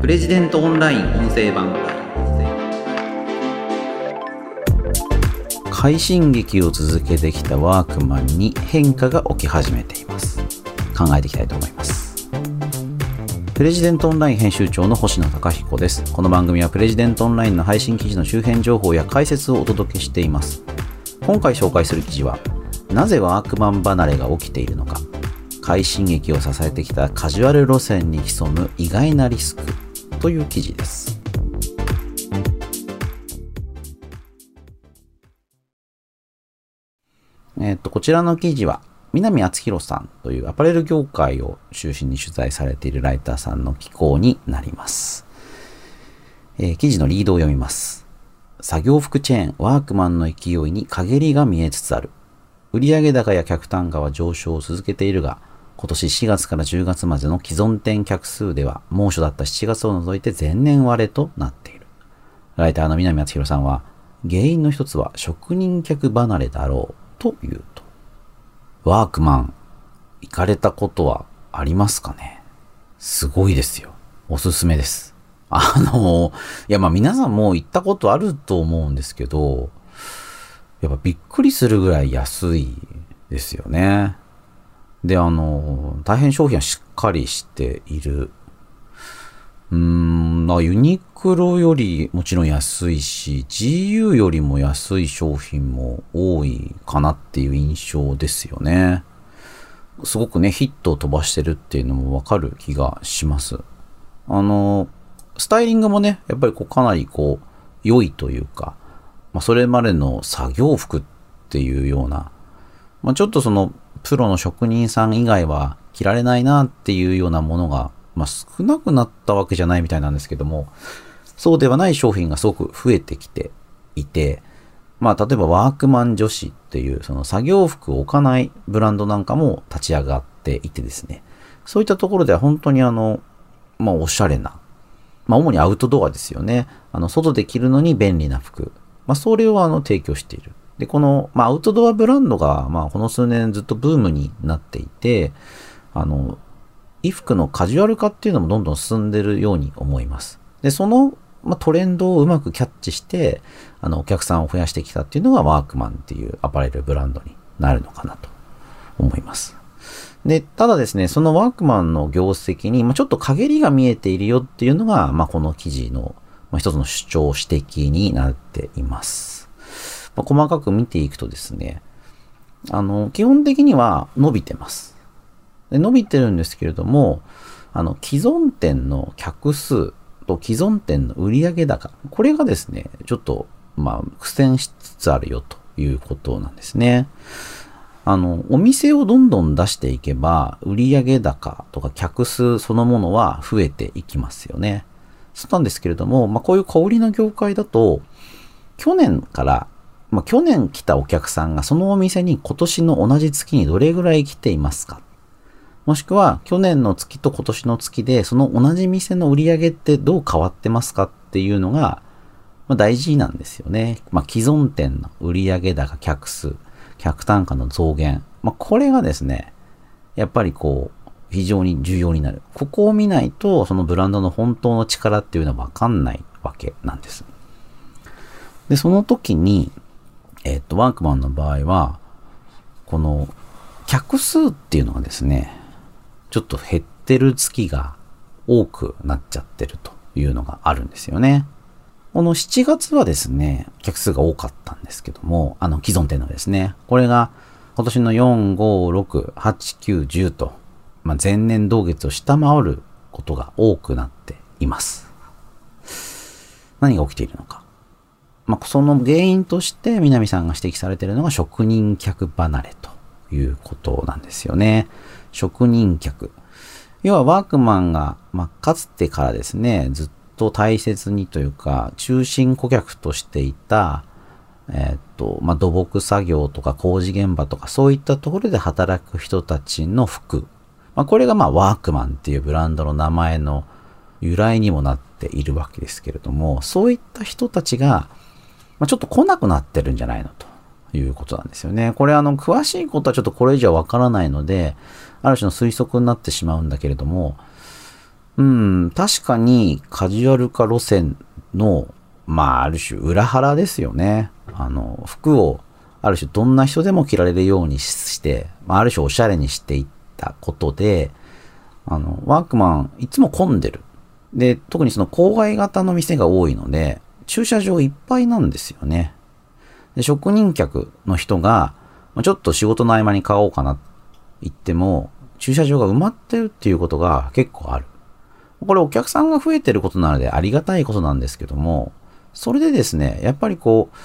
プレジデントオンライン音声版。快進撃を続けてきたワークマンに変化が起き始めています。考えていきたいと思います。プレジデントオンライン編集長の星野貴彦です。この番組はプレジデントオンラインの配信記事の周辺情報や解説をお届けしています。今回紹介する記事はなぜワークマン離れが起きているのか。快進撃を支えてきたカジュアル路線に潜む意外なリスク。という記事ですえっと、こちらの記事は、南敦弘さんというアパレル業界を中心に取材されているライターさんの寄稿になります。えー、記事のリードを読みます。作業服チェーン、ワークマンの勢いに陰りが見えつつある。売上高や客単価は上昇を続けているが、今年4月から10月までの既存店客数では、猛暑だった7月を除いて前年割れとなっている。ライターの南敦弘さんは、原因の一つは職人客離れだろうというと。ワークマン、行かれたことはありますかね？すごいですよ。おすすめです。あの、いやまあ皆さんも行ったことあると思うんですけど、やっぱびっくりするぐらい安いですよね。で、あの、大変商品はしっかりしている。うーん、ユニクロよりもちろん安いし、GU よりも安い商品も多いかなっていう印象ですよね。すごくね、ヒットを飛ばしてるっていうのもわかる気がします。あの、スタイリングもね、やっぱりこうかなりこう、良いというか、まあ、それまでの作業服っていうような、まあ、ちょっとそのプロの職人さん以外は着られないなっていうようなものが、まあ、少なくなったわけじゃないみたいなんですけども、そうではない商品がすごく増えてきていて、まあ、例えばワークマン女子っていう、その作業服を置かないブランドなんかも立ち上がっていてですね、そういったところでは本当にあの、まあ、おしゃれな、まあ、主にアウトドアですよね。あの、外で着るのに便利な服。まあ、それをあの、提供している。で、この、まあ、アウトドアブランドが、まあ、この数年ずっとブームになっていて、あの、衣服のカジュアル化っていうのもどんどん進んでるように思います。で、その、まあ、トレンドをうまくキャッチして、あの、お客さんを増やしてきたっていうのがワークマンっていうアパレルブランドになるのかなと思います。で、ただですね、そのワークマンの業績に、まあ、ちょっと陰りが見えているよっていうのが、まあ、この記事の、まあ、一つの主張指摘になっています。まあ、細かく見ていくとですね、あの、基本的には伸びてます。で伸びてるんですけれども、あの、既存店の客数と既存店の売上高、これがですね、ちょっと、まあ、苦戦しつつあるよということなんですね。あの、お店をどんどん出していけば、売上高とか客数そのものは増えていきますよね。そうなんですけれども、まあ、こういう小売りの業界だと、去年からまあ、去年来たお客さんがそのお店に今年の同じ月にどれぐらい来ていますか？もしくは去年の月と今年の月でその同じ店の売り上げってどう変わってますか？っていうのが、ま、大事なんですよね。まあ、既存店の売上高、客数、客単価の増減。まあ、これがですね、やっぱりこう、非常に重要になる。ここを見ないと、そのブランドの本当の力っていうのはわかんないわけなんです。で、その時に、えっと、ワークマンの場合は、この客数っていうのがですね、ちょっと減ってる月が多くなっちゃってるというのがあるんですよね。この7月はですね、客数が多かったんですけども、あの既存店のですね、これが今年の4、5、6、8、9、10と、まあ、前年同月を下回ることが多くなっています。何が起きているのか。まあ、その原因として南さんが指摘されているのが職人客離れということなんですよね。職人客。要はワークマンが、まあ、かつてからですね、ずっと大切にというか、中心顧客としていた、え、っと、まあ、土木作業とか工事現場とかそういったところで働く人たちの服。まあ、これがまあワークマンっていうブランドの名前の由来にもなっているわけですけれども、そういった人たちが、まあ、ちょっと来なくなってるんじゃないのということなんですよね。これあの、詳しいことはちょっとこれ以上わからないので、ある種の推測になってしまうんだけれども、うん、確かにカジュアル化路線の、まあ、ある種裏腹ですよね。あの、服をある種どんな人でも着られるようにして、まあ、ある種おしゃれにしていったことで、あの、ワークマンいつも混んでる。で、特にその郊外型の店が多いので、駐車場いっぱいなんですよね。で職人客の人が、ちょっと仕事の合間に買おうかなって言っても、駐車場が埋まってるっていうことが結構ある。これお客さんが増えてることなのでありがたいことなんですけども、それでですね、やっぱりこう、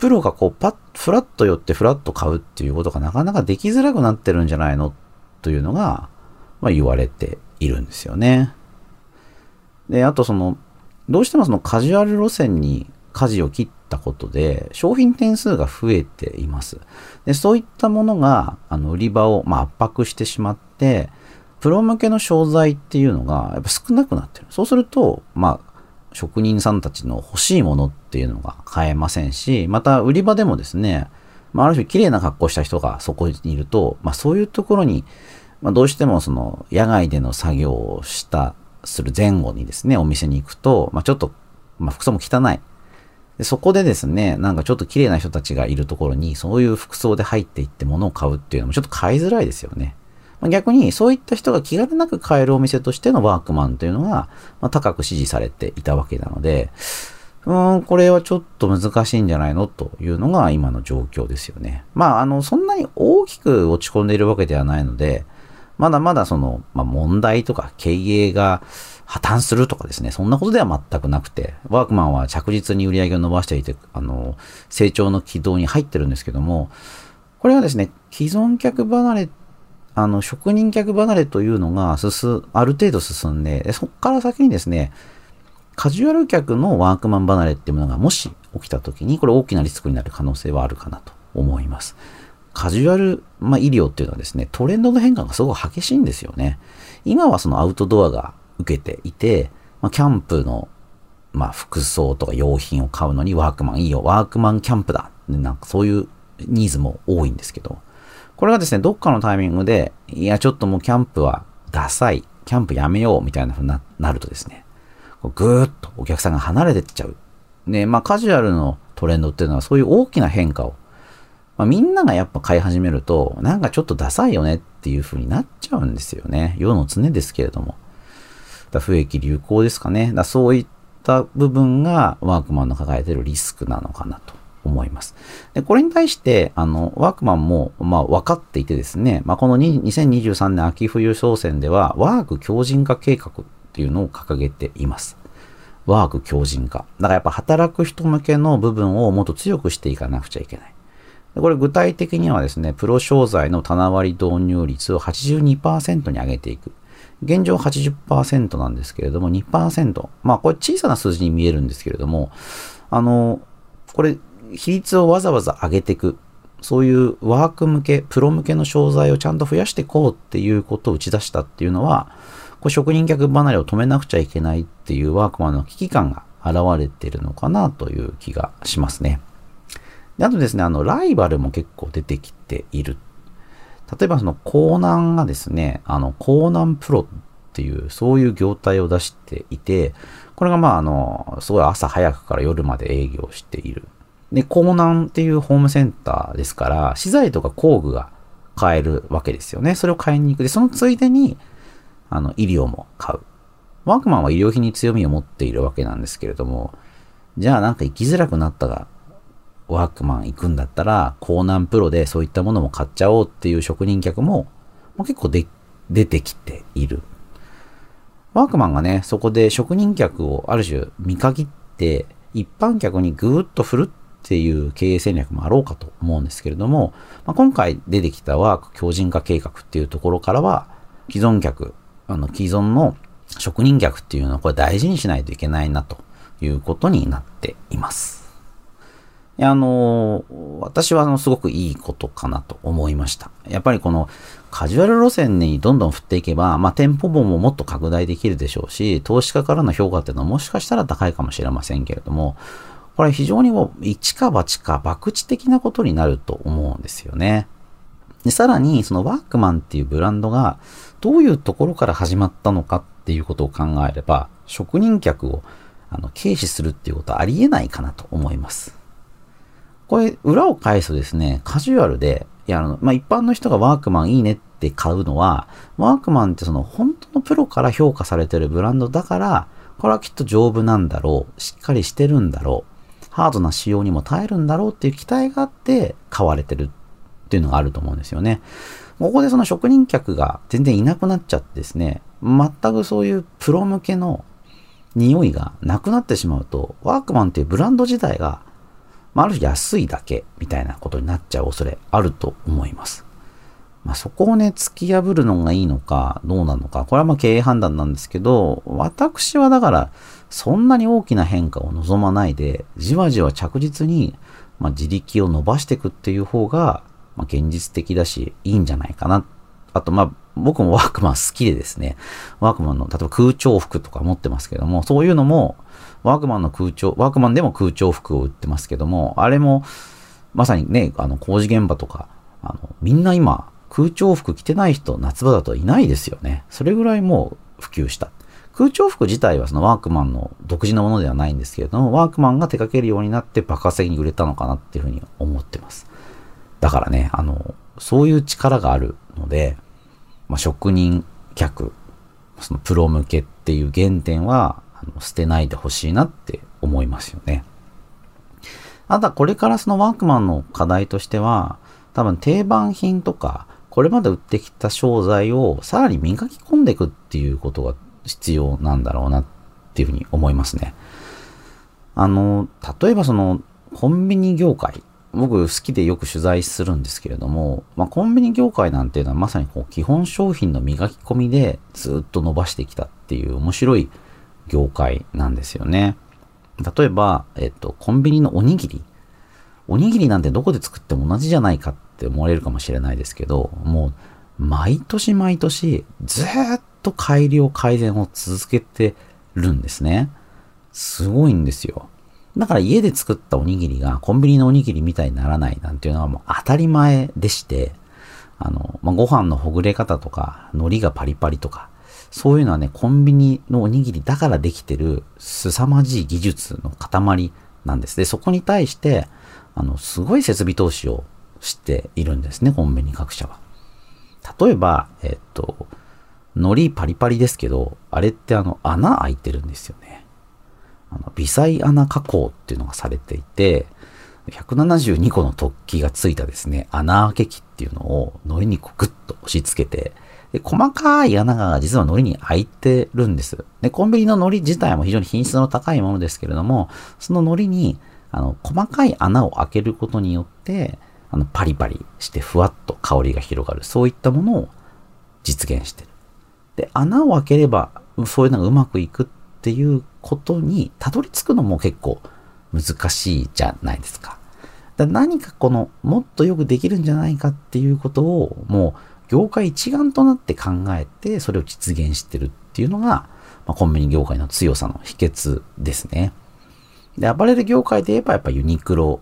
プロがこうパッ、フラッと寄ってフラッと買うっていうことがなかなかできづらくなってるんじゃないのというのが、まあ言われているんですよね。で、あとその、どうしてもそのカジュアル路線に舵を切ったことで、商品点数が増えています。でそういったものが、あの、売り場を、ま、圧迫してしまって、プロ向けの商材っていうのがやっぱ少なくなってる。そうすると、まあ、職人さんたちの欲しいものっていうのが買えませんし、また売り場でもですね、まあ、ある種綺麗な格好した人がそこにいると、まあ、そういうところに、まあ、どうしてもその野外での作業をした、する前後にですね、お店に行くと、まあ、ちょっと、まあ、服装も汚い。でそこでですね、なんかちょっと綺麗な人たちがいるところに、そういう服装で入っていって物を買うっていうのもちょっと買いづらいですよね。ま逆にそういった人が気軽なく買えるお店としてのワークマンというのが、まあ、高く支持されていたわけなので、うーん、これはちょっと難しいんじゃないの？というのが今の状況ですよね。まあ、あの、そんなに大きく落ち込んでいるわけではないので、まだまだその、まあ、問題とか経営が破綻するとかですね、そんなことでは全くなくて、ワークマンは着実に売り上げを伸ばしていて、あの、成長の軌道に入ってるんですけども、これはですね、既存客離れあの、職人客離れというのが進、ある程度進んで、そこから先にですね、カジュアル客のワークマン離れっていうものがもし起きた時に、これ大きなリスクになる可能性はあるかなと思います。カジュアル、まあ、医療っていうのはですね、トレンドの変化がすごく激しいんですよね。今はそのアウトドアが受けていて、まあ、キャンプの、まあ、服装とか用品を買うのにワークマンいいよ、ワークマンキャンプだ。なんかそういうニーズも多いんですけど、これがですね、どっかのタイミングで、いや、ちょっともうキャンプはダサい、キャンプやめようみたいな風になるとですね、ぐーっとお客さんが離れてっちゃう。ね、まあカジュアルのトレンドっていうのはそういう大きな変化を、まあ、みんながやっぱ買い始めると、なんかちょっとダサいよねっていう風になっちゃうんですよね。世の常ですけれども。だ不益流行ですかね。だそういった部分がワークマンの抱えてるリスクなのかなと。思います。で、これに対して、あの、ワークマンも、まあ、分かっていてですね、まあ、この2023年秋冬商戦では、ワーク強靭化計画っていうのを掲げています。ワーク強靭化。だからやっぱ働く人向けの部分をもっと強くしていかなくちゃいけない。これ具体的にはですね、プロ商材の棚割り導入率を82%に上げていく。現状80%なんですけれども、2%。まあこれ小さな数字に見えるんですけれども、あの、これ比率をわざわざ上げていく。そういうワーク向け、プロ向けの商材をちゃんと増やしていこうっていうことを打ち出したっていうのは、これ職人客離れを止めなくちゃいけないっていうワークマンの危機感が現れているのかなという気がしますね。であとですね、あの、ライバルも結構出てきている。例えばその、コーナンがですね、あの、コーナンプロっていう、そういう業態を出していて、これがまあ、あの、すごい朝早くから夜まで営業している。で、港南っていうホームセンターですから、資材とか工具が買えるわけですよね。それを買いに行く。で、そのついでに、あの、医療も買う。ワークマンは医療品に強みを持っているわけなんですけれども、じゃあなんか行きづらくなったが、ワークマン行くんだったら、港南プロでそういったものも買っちゃおうっていう職人客も、もう結構で出てきている。ワークマンがね、そこで職人客をある種見限って、一般客にぐーっと振るっていう経営戦略もあろうかと思うんですけれども、まあ、今回出てきたワーク強靭化計画っていうところからは、既存客、あの既存の職人客っていうのはこれ大事にしないといけないなということになっています。いや、あの、私はあのすごくいいことかなと思いました。やっぱりこのカジュアル路線にどんどん振っていけば、まあ店舗本ももっと拡大できるでしょうし、投資家からの評価っていうのはもしかしたら高いかもしれませんけれども、これ非常にもう一か八か博打的なことになると思うんですよね。で、さらにそのワークマンっていうブランドがどういうところから始まったのかっていうことを考えれば、職人客をあの軽視するっていうことはありえないかなと思います。これ、裏を返すとですね、カジュアルで、いや、あの、まあ、一般の人がワークマンいいねって買うのは、ワークマンってその本当のプロから評価されてるブランドだから、これはきっと丈夫なんだろう、しっかりしてるんだろう、ハードな仕様にも耐えるんだろうっていう期待があって買われてるっていうのがあると思うんですよね。ここでその職人客が全然いなくなっちゃってですね、全くそういうプロ向けの匂いがなくなってしまうと、ワークマンっていうブランド自体がまあ、ある種安いだけみたいなことになっちゃう恐れあると思います。まあ、そこをね、突き破るのがいいのか、どうなのか、これはまあ経営判断なんですけど、私はだから、そんなに大きな変化を望まないで、じわじわ着実に、まあ、自力を伸ばしていくっていう方が、まあ、現実的だし、いいんじゃないかな。あと、まあ、僕もワークマン好きでですね、ワークマンの、例えば空調服とか持ってますけども、そういうのも、ワークマンの空調、ワークマンでも空調服を売ってますけども、あれも、まさにね、あの、工事現場とか、あの、みんな今、空調服着てない人、夏場だといないですよね。それぐらいもう普及した。空調服自体はそのワークマンの独自のものではないんですけれども、ワークマンが手掛けるようになって爆発的に売れたのかなっていうふうに思ってます。だからね、あの、そういう力があるので、まあ、職人客、そのプロ向けっていう原点は、捨てないでほしいなって思いますよね。ただこれからそのワークマンの課題としては、多分定番品とか、これまで売ってきた商材をさらに磨き込んでいくっていうことが必要なんだろうなっていうふうに思いますね。あの、例えばそのコンビニ業界、僕好きでよく取材するんですけれども、まあ、コンビニ業界なんていうのはまさにこう基本商品の磨き込みでずっと伸ばしてきたっていう面白い業界なんですよね。例えば、えっと、コンビニのおにぎり。おにぎりなんてどこで作っても同じじゃないかって思われるかもしれないですけど、もう、毎年毎年、ずっと改良改善を続けてるんですね。すごいんですよ。だから家で作ったおにぎりがコンビニのおにぎりみたいにならないなんていうのはもう当たり前でして、あの、まあ、ご飯のほぐれ方とか、海苔がパリパリとか、そういうのはね、コンビニのおにぎりだからできてる凄まじい技術の塊なんです。で、そこに対して、あの、すごい設備投資をしているんですね、コンビニ各社は。例えば、えっと、海苔パリパリですけど、あれってあの、穴開いてるんですよね。あの、微細穴加工っていうのがされていて、172個の突起がついたですね、穴開け器っていうのを海苔にこうグッと押し付けて、で、細かい穴が実は海苔に開いてるんです。で、コンビニの海苔自体も非常に品質の高いものですけれども、その海苔に、あの、細かい穴を開けることによって、あの、パリパリしてふわっと香りが広がる。そういったものを実現してる。で、穴を開ければ、そういうのがうまくいくっていうことにたどり着くのも結構難しいじゃないですか。だ何かこの、もっとよくできるんじゃないかっていうことを、もう、業界一丸となって考えて、それを実現してるっていうのが、まあ、コンビニ業界の強さの秘訣ですね。で、アパレル業界で言えばやっぱユニクロ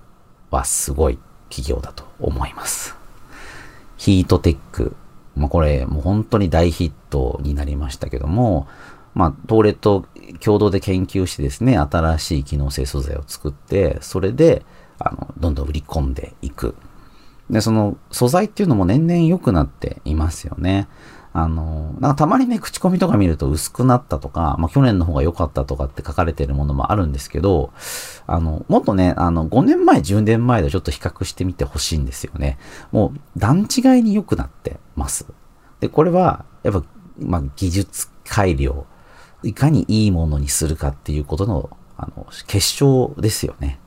はすごい企業だと思います。ヒートテック。まあ、これもう本当に大ヒットになりましたけども、まあ、東レと共同で研究してですね、新しい機能性素材を作って、それで、あの、どんどん売り込んでいく。で、その素材っていうのも年々良くなっていますよね。あの、なんかたまにね、口コミとか見ると薄くなったとか、まあ去年の方が良かったとかって書かれてるものもあるんですけど、あの、もっとね、あの、5年前、10年前でちょっと比較してみてほしいんですよね。もう段違いに良くなってます。で、これは、やっぱ、まあ技術改良、いかにいいものにするかっていうことの、あの、結晶ですよね。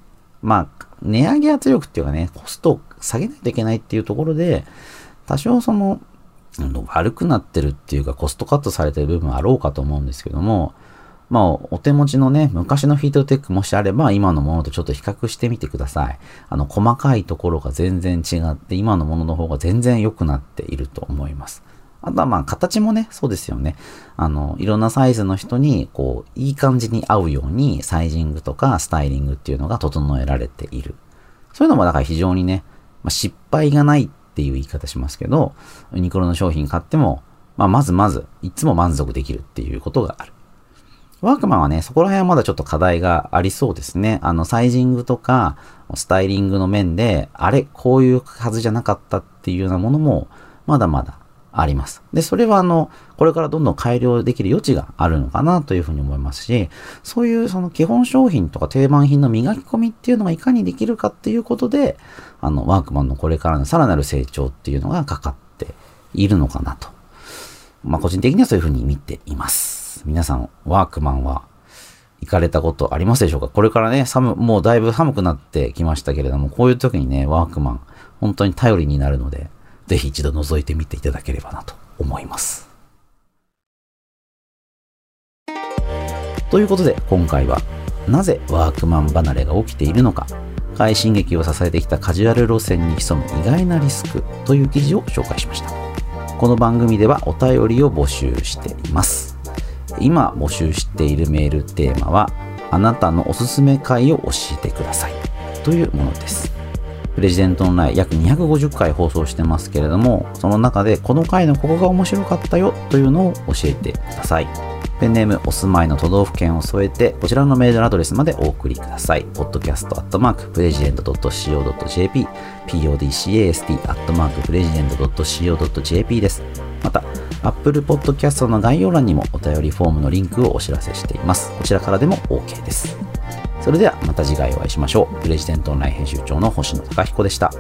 まあ、値上げ圧力っていうかね、コスト下げないといけないっていうところで、多少その、悪くなってるっていうかコストカットされてる部分あろうかと思うんですけども、まあ、お手持ちのね、昔のヒートテックもしあれば、今のものとちょっと比較してみてください。あの、細かいところが全然違って、今のものの方が全然良くなっていると思います。あとはまあ、形もね、そうですよね。あの、いろんなサイズの人に、こう、いい感じに合うように、サイジングとかスタイリングっていうのが整えられている。そういうのもだから非常にね、まあ、失敗がないっていう言い方しますけど、ユニクロの商品買っても、まあ、まずまず、いつも満足できるっていうことがある。ワークマンはね、そこら辺はまだちょっと課題がありそうですね。あの、サイジングとか、スタイリングの面で、あれ、こういうはずじゃなかったっていうようなものも、まだまだあります。で、それはあの、これからどんどん改良できる余地があるのかなというふうに思いますし、そういうその基本商品とか定番品の磨き込みっていうのがいかにできるかっていうことで、あの、ワークマンのこれからのさらなる成長っていうのがかかっているのかなと。まあ、個人的にはそういうふうに見ています。皆さん、ワークマンは行かれたことありますでしょうか？これからね、寒、もうだいぶ寒くなってきましたけれども、こういう時にね、ワークマン、本当に頼りになるので、ぜひ一度覗いてみていただければなと思います。ということで、今回は、なぜワークマン離れが起きているのか、快進撃を支えてきたカジュアル路線に潜む意外なリスクという記事を紹介しました。この番組ではお便りを募集しています。今募集しているメールテーマは、あなたのおすすめ回を教えてくださいというものです。プレジデントのない約250回放送してますけれども、その中でこの回のここが面白かったよというのを教えてください。ペンネーム、お住まいの都道府県を添えて、こちらのメールアドレスまでお送りください。podcast.president.co.jp、podcast.president.co.jp です。また、Apple Podcast の概要欄にもお便りフォームのリンクをお知らせしています。こちらからでも OK です。それではまた次回お会いしましょう。プレジデントオンライン編集長の星野貴彦でした。